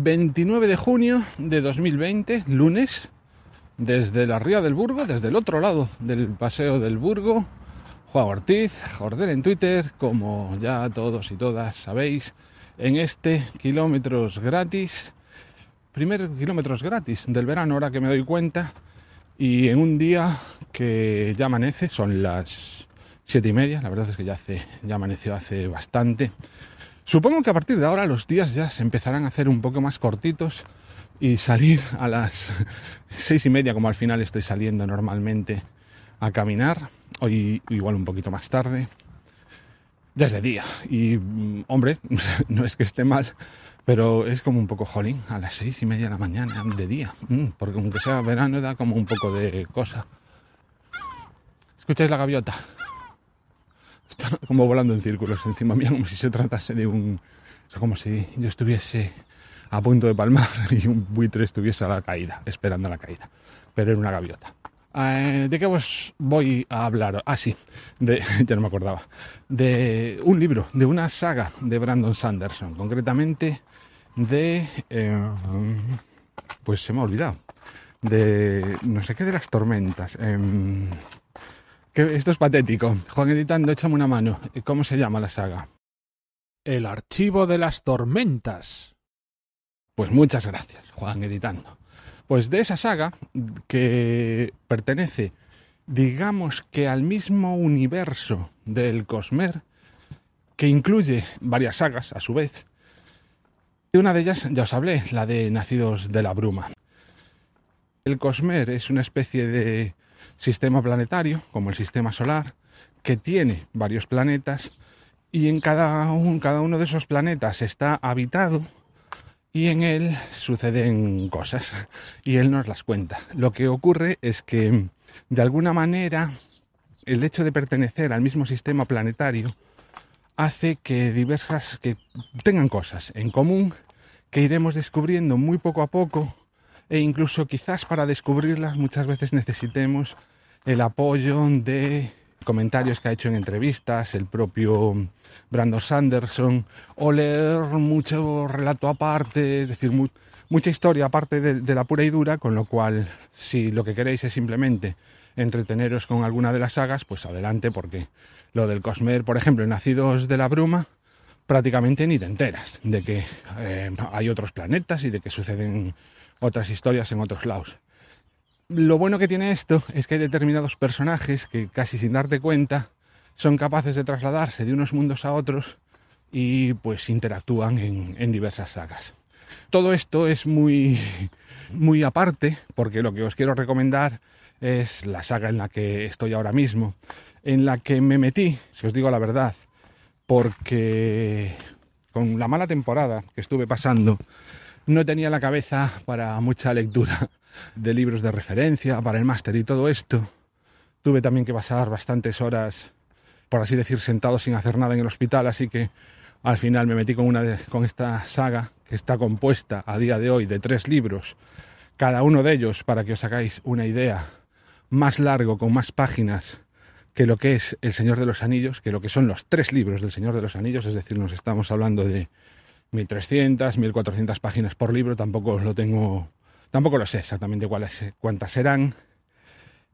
29 de junio de 2020, lunes, desde la Ría del Burgo, desde el otro lado del Paseo del Burgo, Juan Ortiz, Jordel en Twitter, como ya todos y todas sabéis, en este kilómetros gratis, primer kilómetros gratis del verano, ahora que me doy cuenta, y en un día que ya amanece, son las siete y media, la verdad es que ya, hace, ya amaneció hace bastante, Supongo que a partir de ahora los días ya se empezarán a hacer un poco más cortitos y salir a las seis y media, como al final estoy saliendo normalmente a caminar, hoy igual un poquito más tarde, desde día. Y mm, hombre, no es que esté mal, pero es como un poco jolín a las seis y media de la mañana de día, mm, porque aunque sea verano da como un poco de cosa. ¿Escucháis la gaviota? Está como volando en círculos encima mía, como si se tratase de un... O sea, como si yo estuviese a punto de palmar y un buitre estuviese a la caída, esperando la caída. Pero era una gaviota. Eh, ¿De qué os voy a hablar? Ah, sí, de, ya no me acordaba. De un libro, de una saga de Brandon Sanderson, concretamente de... Eh, pues se me ha olvidado. De no sé qué de las tormentas. Esto es patético. Juan Editando, échame una mano. ¿Cómo se llama la saga? El archivo de las tormentas. Pues muchas gracias, Juan Editando. Pues de esa saga, que pertenece, digamos que al mismo universo del Cosmer, que incluye varias sagas a su vez. De una de ellas ya os hablé, la de Nacidos de la Bruma. El Cosmer es una especie de sistema planetario, como el sistema solar, que tiene varios planetas y en cada, cada uno de esos planetas está habitado y en él suceden cosas y él nos las cuenta. Lo que ocurre es que de alguna manera el hecho de pertenecer al mismo sistema planetario hace que diversas que tengan cosas en común que iremos descubriendo muy poco a poco e incluso quizás para descubrirlas muchas veces necesitemos el apoyo de comentarios que ha hecho en entrevistas el propio Brandon Sanderson o leer mucho relato aparte, es decir, mucha historia aparte de, la pura y dura, con lo cual si lo que queréis es simplemente entreteneros con alguna de las sagas, pues adelante porque lo del Cosmer, por ejemplo, Nacidos de la Bruma, prácticamente ni te enteras de que eh, hay otros planetas y de que suceden otras historias en otros lados. Lo bueno que tiene esto es que hay determinados personajes que casi sin darte cuenta son capaces de trasladarse de unos mundos a otros y pues interactúan en, diversas sagas. Todo esto es muy, muy aparte porque lo que os quiero recomendar es la saga en la que estoy ahora mismo, en la que me metí, si os digo la verdad, porque con la mala temporada que estuve pasando no tenía la cabeza para mucha lectura de libros de referencia para el máster y todo esto. Tuve también que pasar bastantes horas, por así decir, sentado sin hacer nada en el hospital, así que al final me metí con, una con esta saga que está compuesta a día de hoy de tres libros, cada uno de ellos, para que os hagáis una idea, más largo, con más páginas que lo que es El Señor de los Anillos, que lo que son los tres libros del Señor de los Anillos, es decir, nos estamos hablando de 1300, 1400 páginas por libro, tampoco lo tengo, tampoco lo sé exactamente cuántas serán.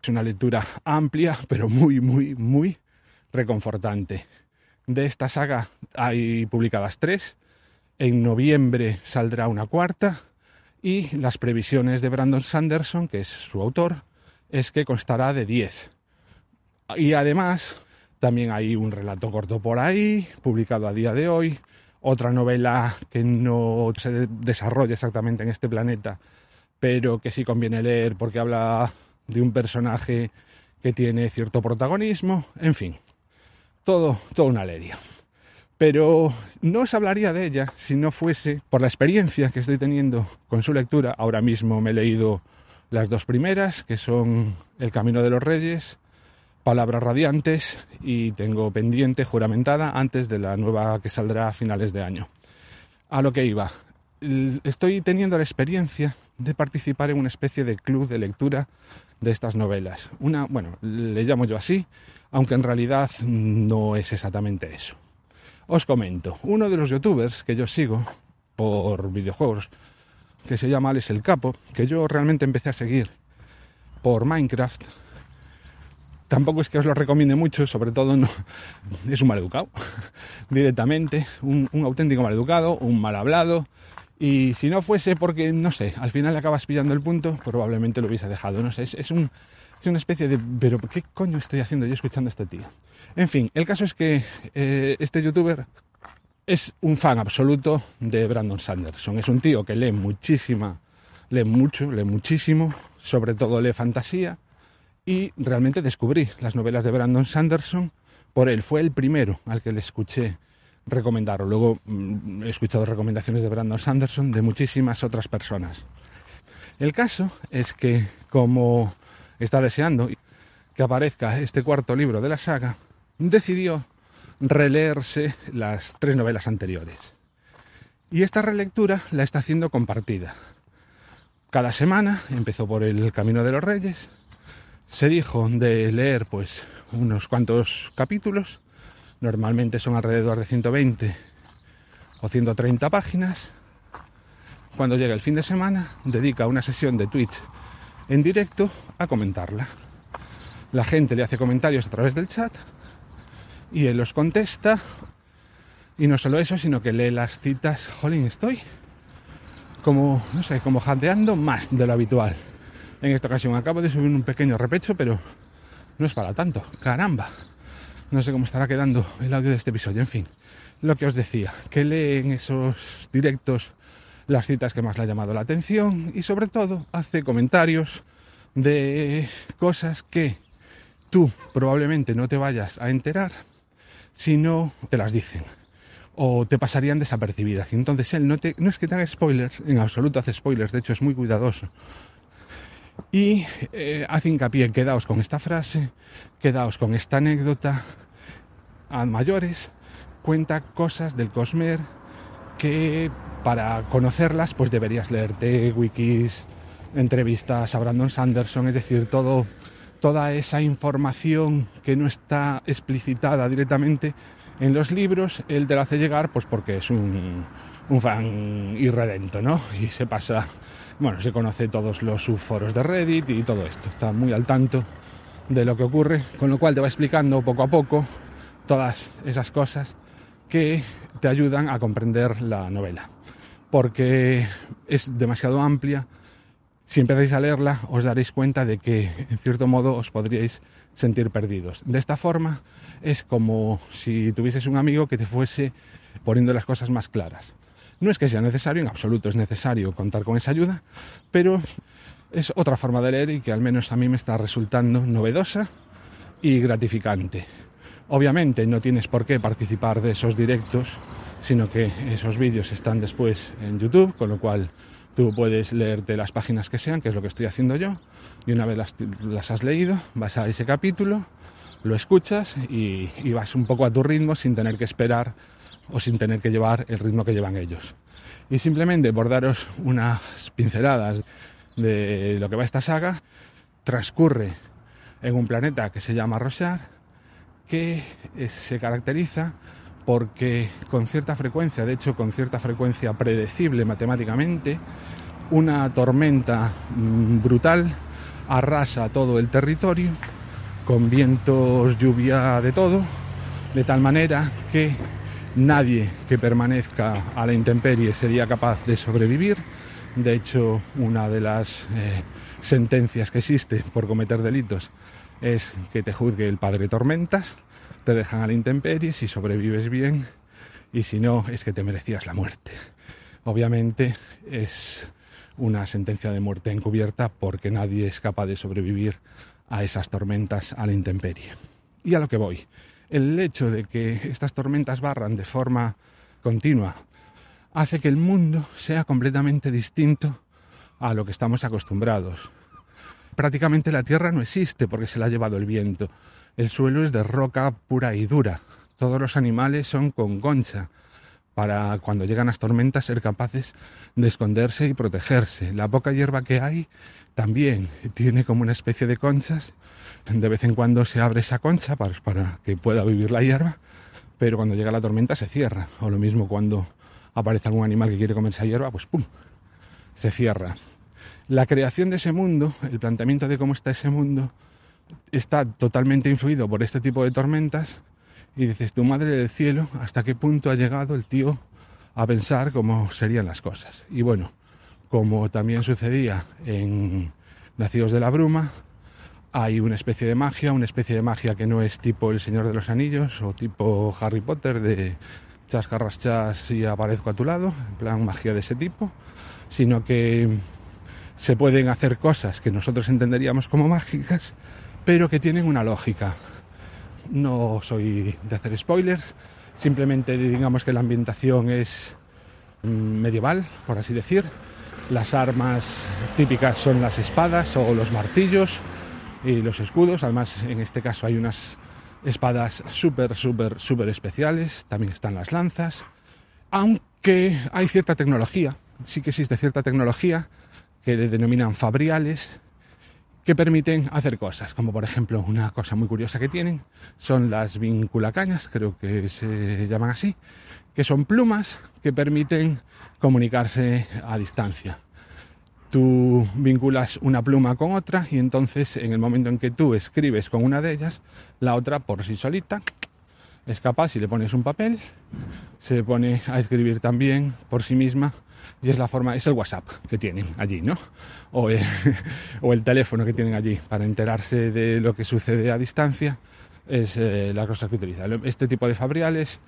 Es una lectura amplia, pero muy, muy, muy reconfortante. De esta saga hay publicadas tres. En noviembre saldrá una cuarta. Y las previsiones de Brandon Sanderson, que es su autor, es que constará de diez. Y además, también hay un relato corto por ahí, publicado a día de hoy, otra novela que no se desarrolla exactamente en este planeta, pero que sí conviene leer porque habla de un personaje que tiene cierto protagonismo, en fin, todo, toda una alegría. Pero no os hablaría de ella si no fuese por la experiencia que estoy teniendo con su lectura. Ahora mismo me he leído las dos primeras, que son El Camino de los Reyes, Palabras Radiantes, y tengo pendiente, juramentada, antes de la nueva que saldrá a finales de año. A lo que iba. Estoy teniendo la experiencia de participar en una especie de club de lectura de estas novelas. Una, bueno, le llamo yo así, aunque en realidad no es exactamente eso. Os comento, uno de los youtubers que yo sigo por videojuegos, que se llama Alex el Capo, que yo realmente empecé a seguir por Minecraft, tampoco es que os lo recomiende mucho, sobre todo no, es un maleducado, directamente, un, un auténtico maleducado, un mal hablado, y si no fuese porque, no sé, al final acabas pillando el punto, probablemente lo hubiese dejado, no sé, es, es, un, es una especie de, pero ¿qué coño estoy haciendo yo escuchando a este tío? En fin, el caso es que eh, este youtuber es un fan absoluto de Brandon Sanderson. Es un tío que lee muchísima, lee mucho, lee muchísimo, sobre todo lee fantasía. Y realmente descubrí las novelas de Brandon Sanderson por él. Fue el primero al que le escuché recomendarlo. Luego mm, he escuchado recomendaciones de Brandon Sanderson de muchísimas otras personas. El caso es que como está deseando que aparezca este cuarto libro de la saga, decidió releerse las tres novelas anteriores. Y esta relectura la está haciendo compartida. Cada semana, empezó por El Camino de los Reyes, se dijo de leer pues unos cuantos capítulos, normalmente son alrededor de 120 o 130 páginas. Cuando llega el fin de semana, dedica una sesión de Twitch en directo a comentarla. La gente le hace comentarios a través del chat y él los contesta. Y no solo eso, sino que lee las citas. Jolín, estoy como, no sé, como jadeando más de lo habitual. En esta ocasión acabo de subir un pequeño repecho, pero no es para tanto. Caramba. No sé cómo estará quedando el audio de este episodio. En fin, lo que os decía, que lee en esos directos las citas que más le ha llamado la atención y sobre todo hace comentarios de cosas que tú probablemente no te vayas a enterar si no te las dicen o te pasarían desapercibidas. Entonces él no, no es que te haga spoilers, en absoluto hace spoilers, de hecho es muy cuidadoso. Y eh, hace hincapié, quedaos con esta frase, quedaos con esta anécdota, a mayores, cuenta cosas del Cosmer que para conocerlas pues deberías leerte wikis, entrevistas a Brandon Sanderson, es decir, todo toda esa información que no está explicitada directamente en los libros, él te la hace llegar pues porque es un, un fan irredento, ¿no? Y se pasa, bueno, se conoce todos los subforos de Reddit y todo esto, está muy al tanto de lo que ocurre, con lo cual te va explicando poco a poco todas esas cosas que te ayudan a comprender la novela, porque es demasiado amplia, si empezáis a leerla os daréis cuenta de que en cierto modo os podríais sentir perdidos. De esta forma es como si tuvieses un amigo que te fuese poniendo las cosas más claras. No es que sea necesario, en absoluto es necesario contar con esa ayuda, pero es otra forma de leer y que al menos a mí me está resultando novedosa y gratificante. Obviamente no tienes por qué participar de esos directos, sino que esos vídeos están después en YouTube, con lo cual Tú puedes leerte las páginas que sean, que es lo que estoy haciendo yo, y una vez las, has leído, vas a ese capítulo, lo escuchas y, y, vas un poco a tu ritmo sin tener que esperar o sin tener que llevar el ritmo que llevan ellos. Y simplemente por daros unas pinceladas de lo que va esta saga, transcurre en un planeta que se llama Rosar, que se caracteriza porque con cierta frecuencia, de hecho con cierta frecuencia predecible matemáticamente, una tormenta mm, brutal arrasa todo el territorio, con vientos, lluvia, de todo, de tal manera que nadie que permanezca a la intemperie sería capaz de sobrevivir. De hecho, una de las eh, sentencias que existe por cometer delitos es que te juzgue el padre Tormentas, te dejan a la intemperie si sobrevives bien y si no es que te merecías la muerte. Obviamente es una sentencia de muerte encubierta porque nadie es capaz de sobrevivir a esas tormentas a la intemperie. Y a lo que voy, el hecho de que estas tormentas barran de forma continua hace que el mundo sea completamente distinto a lo que estamos acostumbrados. Prácticamente la Tierra no existe porque se la ha llevado el viento. El suelo es de roca pura y dura. Todos los animales son con concha para cuando llegan las tormentas ser capaces de esconderse y protegerse. La poca hierba que hay también tiene como una especie de conchas. De vez en cuando se abre esa concha para, para que pueda vivir la hierba, pero cuando llega la tormenta se cierra. O lo mismo cuando aparece algún animal que quiere comer esa hierba, pues ¡pum! se cierra. La creación de ese mundo, el planteamiento de cómo está ese mundo, está totalmente influido por este tipo de tormentas y dices, tu madre del cielo, ¿hasta qué punto ha llegado el tío a pensar cómo serían las cosas? Y bueno, como también sucedía en Nacidos de la Bruma, hay una especie de magia, una especie de magia que no es tipo El Señor de los Anillos o tipo Harry Potter de chascarras y aparezco a tu lado, en plan magia de ese tipo, sino que se pueden hacer cosas que nosotros entenderíamos como mágicas, pero que tienen una lógica. No soy de hacer spoilers, simplemente digamos que la ambientación es medieval, por así decir. Las armas típicas son las espadas o los martillos y los escudos. Además, en este caso hay unas espadas súper, súper, súper especiales. También están las lanzas. Aunque hay cierta tecnología, sí que existe cierta tecnología que le denominan fabriales, que permiten hacer cosas, como por ejemplo una cosa muy curiosa que tienen son las vinculacañas, creo que se llaman así, que son plumas que permiten comunicarse a distancia. Tú vinculas una pluma con otra y entonces en el momento en que tú escribes con una de ellas, la otra por sí solita es capaz, si le pones un papel, se pone a escribir también por sí misma y es la forma, es el WhatsApp que tienen allí, ¿no? O el, teléfono que tienen allí para enterarse de lo que sucede a distancia, es eh, la cosa que utilizan. Este tipo de fabriales,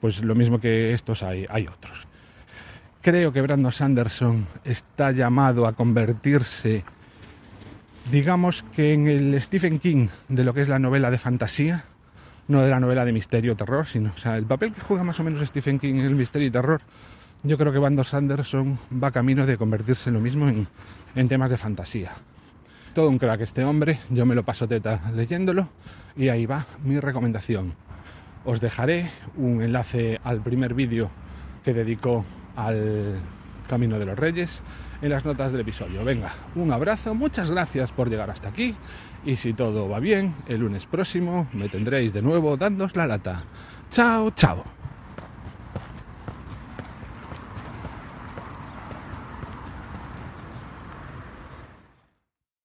pues lo mismo que estos hay otros. Creo que Brandon Sanderson está llamado a convertirse, digamos que en el Stephen King de lo que es la novela de fantasía, no de la novela de misterio o terror, sino, o sea, el papel que juega más o menos Stephen King en el misterio y terror yo creo que Brandon Sanderson va camino de convertirse en lo mismo en, temas de fantasía. Todo un crack este hombre, yo me lo paso teta leyéndolo y ahí va mi recomendación. Os dejaré un enlace al primer vídeo que dedicó al Camino de los Reyes en las notas del episodio. Venga, un abrazo, muchas gracias por llegar hasta aquí y si todo va bien, el lunes próximo me tendréis de nuevo dándos la lata. Chao, chao.